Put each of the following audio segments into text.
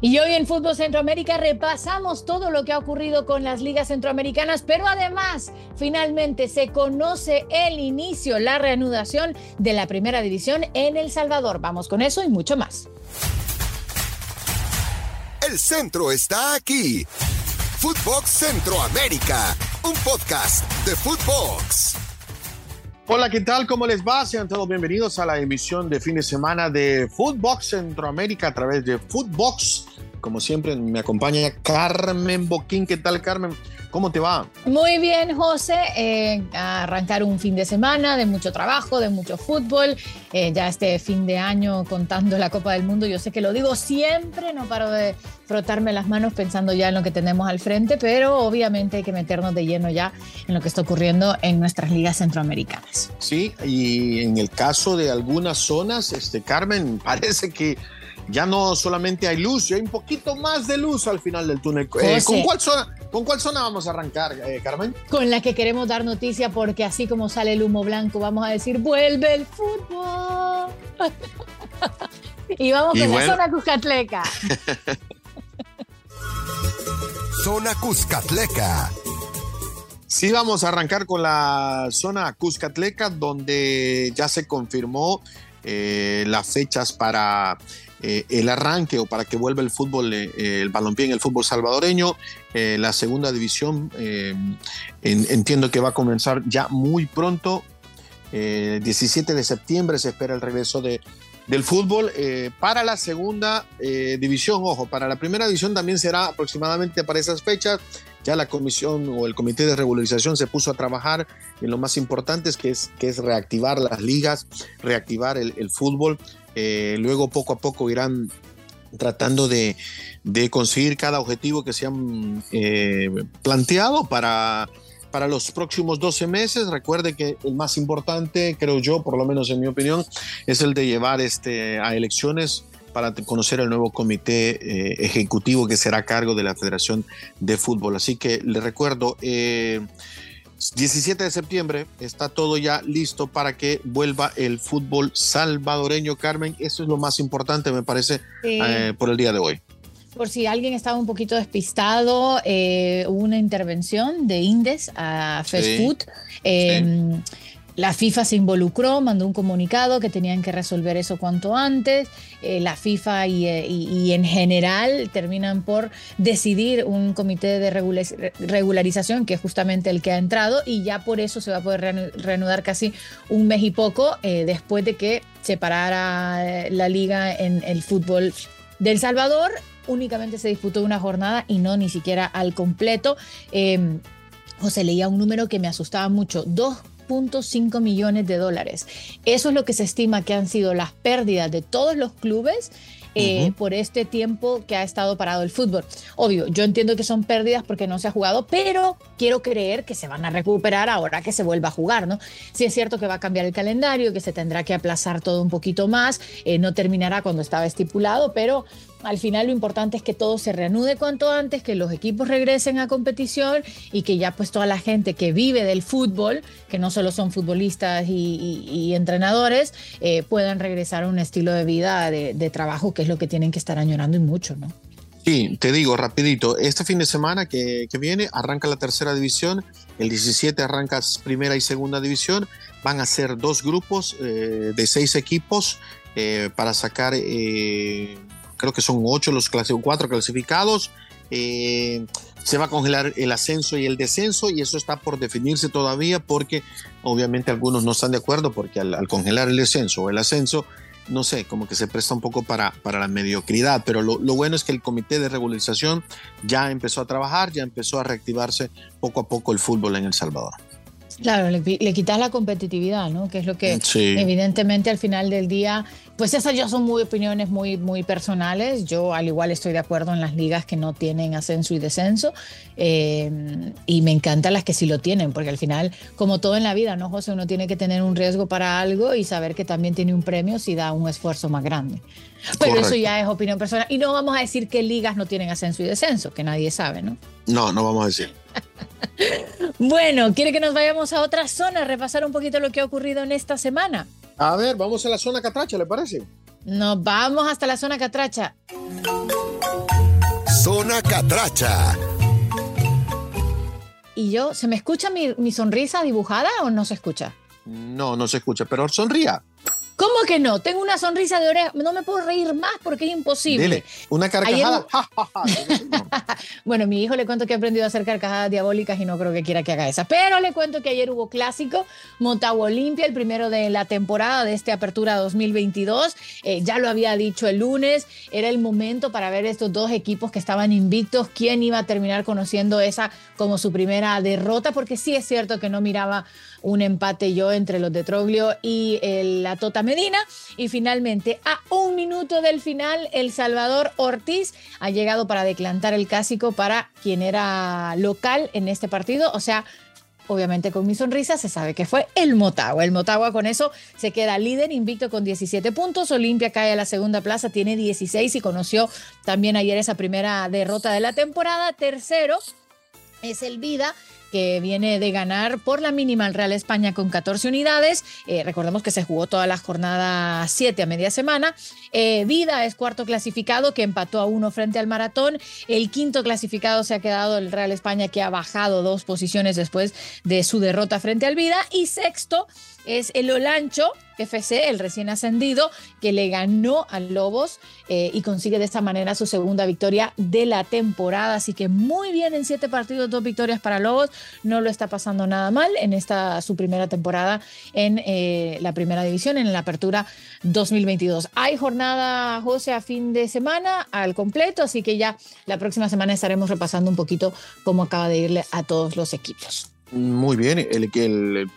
Y hoy en Fútbol Centroamérica repasamos todo lo que ha ocurrido con las ligas centroamericanas, pero además finalmente se conoce el inicio, la reanudación de la primera división en El Salvador. Vamos con eso y mucho más. El centro está aquí. Footbox Centroamérica, un podcast de Footbox. ¿Qué tal? ¿Cómo les va? Sean todos bienvenidos a la emisión de fin de semana de Footbox Centroamérica a través de Footbox. Como siempre, me acompaña Carmen Boquín. ¿Qué tal, Carmen? ¿Cómo te va? Muy bien, José. Eh, a arrancar un fin de semana de mucho trabajo, de mucho fútbol. Eh, ya este fin de año contando la Copa del Mundo, yo sé que lo digo siempre, no paro de frotarme las manos pensando ya en lo que tenemos al frente, pero obviamente hay que meternos de lleno ya en lo que está ocurriendo en nuestras ligas centroamericanas. Sí, y en el caso de algunas zonas, este Carmen, parece que ya no solamente hay luz, ya hay un poquito más de luz al final del túnel. Eh, ¿con, cuál zona, ¿Con cuál zona vamos a arrancar, eh, Carmen? Con la que queremos dar noticia porque así como sale el humo blanco, vamos a decir, vuelve el fútbol. y vamos con la zona Cuscatleca. zona Cuscatleca. Sí, vamos a arrancar con la zona Cuscatleca, donde ya se confirmó eh, las fechas para eh, el arranque o para que vuelva el fútbol, eh, el balompié en el fútbol salvadoreño. Eh, la segunda división entiendo que va a comenzar ya muy pronto. 17 de septiembre se espera el regreso de, del fútbol para la segunda división. Ojo, para la primera división también será aproximadamente para esas fechas. Ya la comisión o el comité de regularización se puso a trabajar en lo más importante, que es, que es reactivar las ligas, reactivar el, el fútbol. Eh, luego poco a poco irán tratando de, conseguir cada objetivo que se han eh, planteado para, para los próximos 12 meses. Recuerde que el más importante, creo yo, por lo menos en mi opinión, es el de llevar este, a elecciones para conocer el nuevo comité eh, ejecutivo que será a cargo de la Federación de Fútbol. Así que le recuerdo, 17 de septiembre está todo ya listo para que vuelva el fútbol salvadoreño, Carmen. Eso es lo más importante, me parece, eh, por el día de hoy. Por si alguien estaba un poquito despistado, eh, hubo una intervención de Indes a Facebook. Em, la FIFA se involucró, mandó un comunicado que tenían que resolver eso cuanto antes. Eh, la FIFA eh, y, en general terminan por decidir un comité de regularización, que es justamente el que ha entrado, y ya por eso se va a poder reanudar casi un mes y poco eh, después de que se parara la liga en el fútbol del Salvador. Únicamente se disputó una jornada y no ni siquiera al completo. Em, o se leía un número que me asustaba mucho. Dos 2.5 millones de dólares. Eso es lo que se estima que han sido las pérdidas de todos los clubes eh, por este tiempo que ha estado parado el fútbol. Obvio, yo entiendo que son pérdidas porque no se ha jugado, pero quiero creer que se van a recuperar ahora que se vuelva a jugar, ¿no? Sí es cierto que va a cambiar el calendario, que se tendrá que aplazar todo un poquito más, eh, no terminará cuando estaba estipulado, pero al final lo importante es que todo se reanude cuanto antes, que los equipos regresen a competición y que ya pues toda la gente que vive del fútbol, que no solo son futbolistas y, entrenadores, eh, puedan regresar a un estilo de vida de, trabajo que es lo que tienen que estar añorando y mucho, ¿no? Sí, te digo rapidito, este fin de semana que, viene arranca la tercera división, el 17 arranca primera y segunda división, van a ser dos grupos eh, de seis equipos eh, para sacar creo que son ocho los cuatro clasificados. Eh, se va a congelar el ascenso y el descenso y eso está por definirse todavía porque obviamente algunos no están de acuerdo porque al, congelar el descenso o el ascenso, no sé, como que se presta un poco para, para la mediocridad, pero lo, lo, bueno es que el comité de regularización ya empezó a trabajar, ya empezó a reactivarse poco a poco el fútbol en El Salvador. Claro, le, quitas la competitividad, ¿no? Que es lo que evidentemente al final del día, pues esas ya son muy opiniones muy, muy personales. Yo al igual estoy de acuerdo en las ligas que no tienen ascenso y descenso eh, y me encantan las que sí lo tienen, porque al final, como todo en la vida, ¿no, José? Uno tiene que tener un riesgo para algo y saber que también tiene un premio si da un esfuerzo más grande. Pero eso ya es opinión personal. Y no vamos a decir que ligas no tienen ascenso y descenso, que nadie sabe, ¿no? No, no vamos a decir. bueno, ¿quiere que nos vayamos a otra zona, a repasar un poquito lo que ha ocurrido en esta semana? A ver, vamos a la zona Catracha, ¿le parece? Nos vamos hasta la zona Catracha. Zona Catracha. ¿Y yo, se me escucha mi, mi sonrisa dibujada o no se escucha? No, no se escucha, pero sonría. ¿Cómo que no? Tengo una sonrisa de oreja. No me puedo reír más porque es imposible. Dile, una carcajada. bueno, mi hijo le cuento que ha aprendido a hacer carcajadas diabólicas y no creo que quiera que haga esa. Pero le cuento que ayer hubo clásico, Motagua Olimpia, el primero de la temporada de esta apertura 2022. Eh, ya lo había dicho el lunes, era el momento para ver estos dos equipos que estaban invictos, quién iba a terminar conociendo esa como su primera derrota, porque sí es cierto que no miraba un empate yo entre los de Troglio y la Tota Medina. Y finalmente, a un minuto del final, El Salvador Ortiz ha llegado para declantar el clásico para quien era local en este partido, o sea, obviamente con mi sonrisa, se sabe que fue el Motagua. El Motagua con eso se queda líder, invicto con 17 puntos. Olimpia cae a la segunda plaza, tiene 16 y conoció también ayer esa primera derrota de la temporada. Tercero es el Vida que viene de ganar por la mínima al Real España con 14 unidades. Eh, recordemos que se jugó toda la jornada 7 a media semana. Eh, Vida es cuarto clasificado que empató a uno frente al Maratón. El quinto clasificado se ha quedado el Real España que ha bajado dos posiciones después de su derrota frente al Vida. Y sexto es el Olancho FC, el recién ascendido, que le ganó al Lobos eh, y consigue de esta manera su segunda victoria de la temporada. Así que muy bien en siete partidos, dos victorias para Lobos. No lo está pasando nada mal en esta su primera temporada en eh, la primera división, en la apertura 2022. Hay jornada, José, a fin de semana al completo, así que ya la próxima semana estaremos repasando un poquito cómo acaba de irle a todos los equipos. Muy bien, el, el,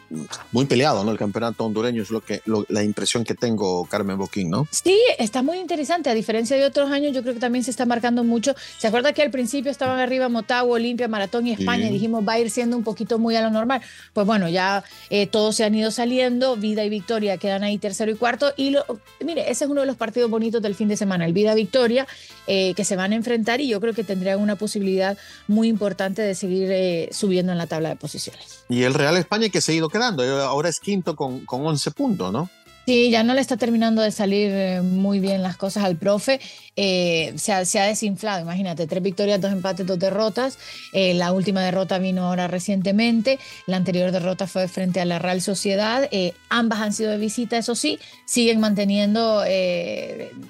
muy peleado, ¿no? El campeonato hondureño es lo que la impresión que tengo, Carmen Boquín, ¿no? Sí, está muy interesante. A diferencia de otros años, yo creo que también se está marcando mucho. ¿Se acuerda que al principio estaban arriba Motagua, Olimpia, Maratón y España? Dijimos, va a ir siendo un poquito muy a lo normal. Pues bueno, ya eh, todos se han ido saliendo. Vida y Victoria quedan ahí tercero y cuarto. Y lo, mire, ese es uno de los partidos bonitos del fin de semana, el Vida Victoria, eh, que se van a enfrentar y yo creo que tendrían una posibilidad muy importante de seguir eh, subiendo en la tabla de posiciones. Y el Real España que se ha ido quedando, eh, ahora es quinto con, con 11 puntos, ¿no? Sí, ya no le está terminando de salir eh, muy bien las cosas al profe. Eh, se, ha, se, ha, desinflado, imagínate, tres victorias, dos empates, dos derrotas. la última derrota vino ahora recientemente. La anterior derrota fue frente a la Real Sociedad. ambas han sido de visita, eso sí, siguen manteniendo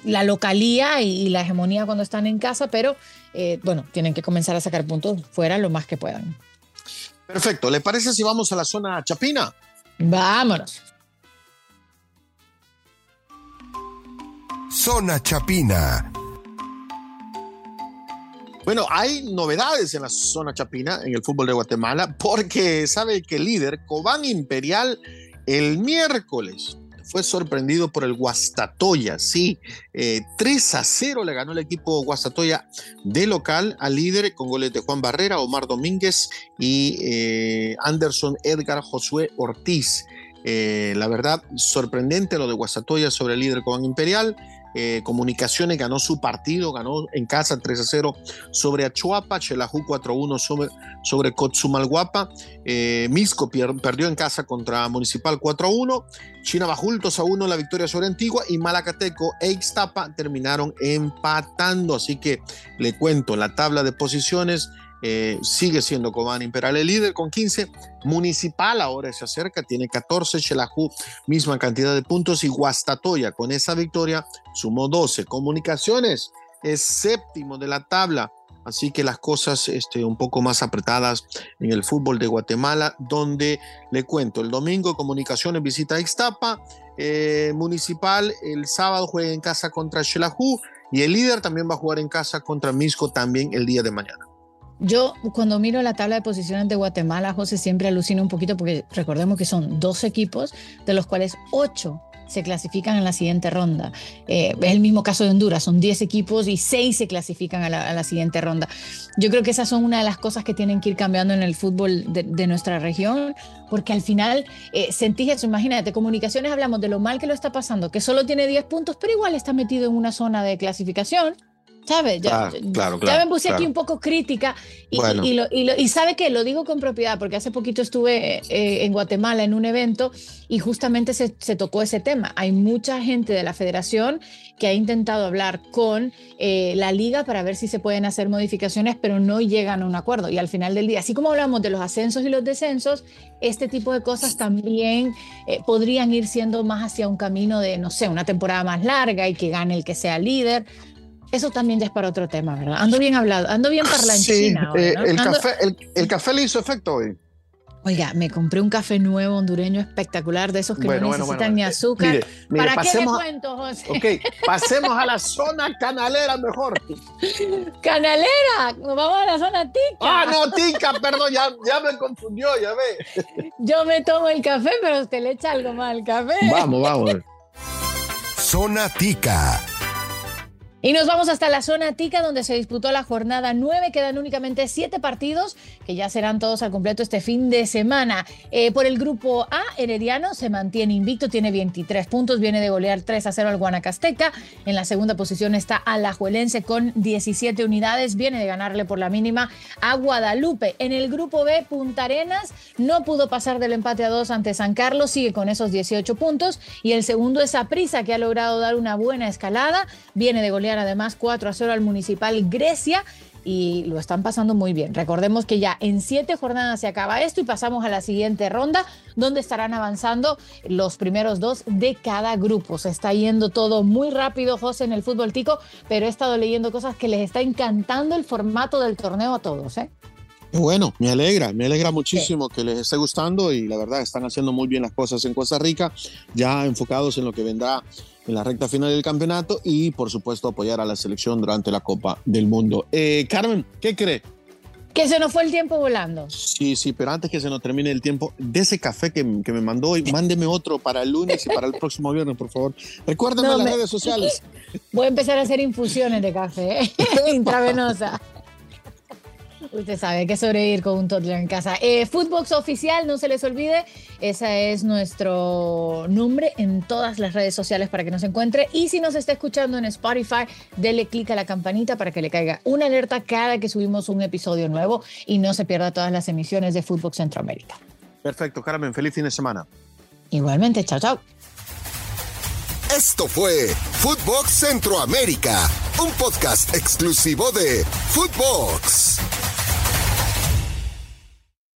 la localía y, y, la hegemonía cuando están en casa, pero bueno, tienen que comenzar a sacar puntos fuera lo más que puedan. Perfecto. ¿Le parece si vamos a la zona chapina? Vámonos. Zona chapina. Bueno, hay novedades en la zona chapina, en el fútbol de Guatemala, porque sabe que el líder, Cobán Imperial, el miércoles fue sorprendido por el Guastatoya, sí, 3 eh, a 0 le ganó el equipo Guastatoya de local al líder con goles de Juan Barrera, Omar Domínguez y eh, Anderson Edgar Josué Ortiz. Eh, la verdad, sorprendente lo de Guastatoya sobre el líder Cobán Imperial. Eh, Comunicaciones ganó su partido, ganó en casa 3 a 0 sobre Achuapa, Chelajú 4 a 1 sobre, sobre Cotzumalguapa, eh, Misco perdió en casa contra Municipal 4 a 1, Chinabajul 2 a 1 la victoria sobre Antigua y Malacateco e Ixtapa terminaron empatando, así que le cuento la tabla de posiciones. Eh, sigue siendo Cobán Imperial el líder con 15. Municipal ahora se acerca, tiene 14. Xelajú, misma cantidad de puntos. Y Guastatoya con esa victoria sumó 12. Comunicaciones es séptimo de la tabla. Así que las cosas este, un poco más apretadas en el fútbol de Guatemala, donde le cuento, el domingo Comunicaciones visita Ixtapa, eh, Municipal el sábado juega en casa contra Xelajú y el líder también va a jugar en casa contra Misco también el día de mañana. Yo cuando miro la tabla de posiciones de Guatemala, José, siempre alucino un poquito porque recordemos que son dos equipos, de los cuales ocho se clasifican en la siguiente ronda. Eh, es el mismo caso de Honduras, son 10 equipos y 6 se clasifican a la, siguiente ronda. Yo creo que esas son una de las cosas que tienen que ir cambiando en el fútbol de, nuestra región, porque al final eh, sentís eso, imagínate, comunicaciones hablamos de lo mal que lo está pasando, que solo tiene 10 puntos, pero igual está metido en una zona de clasificación ¿Sabes? Ya, claro, ya me puse aquí un poco crítica y, y, sabe que lo digo con propiedad porque hace poquito estuve eh, en Guatemala en un evento y justamente se, se, tocó ese tema. Hay mucha gente de la federación que ha intentado hablar con eh, la liga para ver si se pueden hacer modificaciones, pero no llegan a un acuerdo. Y al final del día, así como hablamos de los ascensos y los descensos, este tipo de cosas también eh, podrían ir siendo más hacia un camino de, no sé, una temporada más larga y que gane el que sea líder. Eso también ya es para otro tema, ¿verdad? Ando bien hablado, ando bien parlanchina. Sí, eh, el, café, el, café le hizo efecto hoy. Oiga, me compré un café nuevo hondureño espectacular, de esos que no necesitan ni azúcar. ¿Para qué le cuento, José? Ok, pasemos a la zona canalera mejor. ¿Canalera? Nos vamos a la zona tica. Ah, no, tica, perdón, ya, ya me confundió, ya ve. Yo me tomo el café, pero usted le echa algo más al café. Vamos, vamos. Zona tica. Y nos vamos hasta la zona tica donde se disputó la jornada 9. Quedan únicamente siete partidos que ya serán todos al completo este fin de semana. Eh, por el grupo A, Herediano se mantiene invicto, tiene 23 puntos, viene de golear 3 a 0 al Guanacasteca. En la segunda posición está Alajuelense con 17 unidades, viene de ganarle por la mínima a Guadalupe. En el grupo B, Punta Arenas no pudo pasar del empate a 2 ante San Carlos, sigue con esos 18 puntos. Y el segundo es Aprisa, que ha logrado dar una buena escalada, viene de golear además 4 a 0 al Municipal Grecia y lo están pasando muy bien. Recordemos que ya en siete jornadas se acaba esto y pasamos a la siguiente ronda, donde estarán avanzando los primeros dos de cada grupo. Se está yendo todo muy rápido, José, en el fútbol tico, pero he estado leyendo cosas que les está encantando el formato del torneo a todos. ¿eh? Bueno, me alegra, me alegra muchísimo que les esté gustando y la verdad están haciendo muy bien las cosas en Costa Rica, ya enfocados en lo que vendrá en la recta final del campeonato y por supuesto apoyar a la selección durante la Copa del Mundo. Eh, Carmen, ¿qué cree? Que se nos fue el tiempo volando. Sí, sí, pero antes que se nos termine el tiempo, de ese café que, que me mandó y mándeme otro para el lunes y para el próximo viernes, por favor. Recuérdame las redes sociales. Voy a empezar a hacer infusiones de café intravenosa. Usted sabe que sobrevivir con un toddler en casa. Eh, Footbox Oficial, no se les olvide, ese es nuestro nombre en todas las redes sociales para que nos encuentre. Y si nos está escuchando en Spotify, dele clic a la campanita para que le caiga una alerta cada que subimos un episodio nuevo y no se pierda todas las emisiones de Footbox Centroamérica. Perfecto, Carmen, feliz fin de semana. Igualmente, chao, chao. Esto fue Footbox Centroamérica, un podcast exclusivo de Footbox.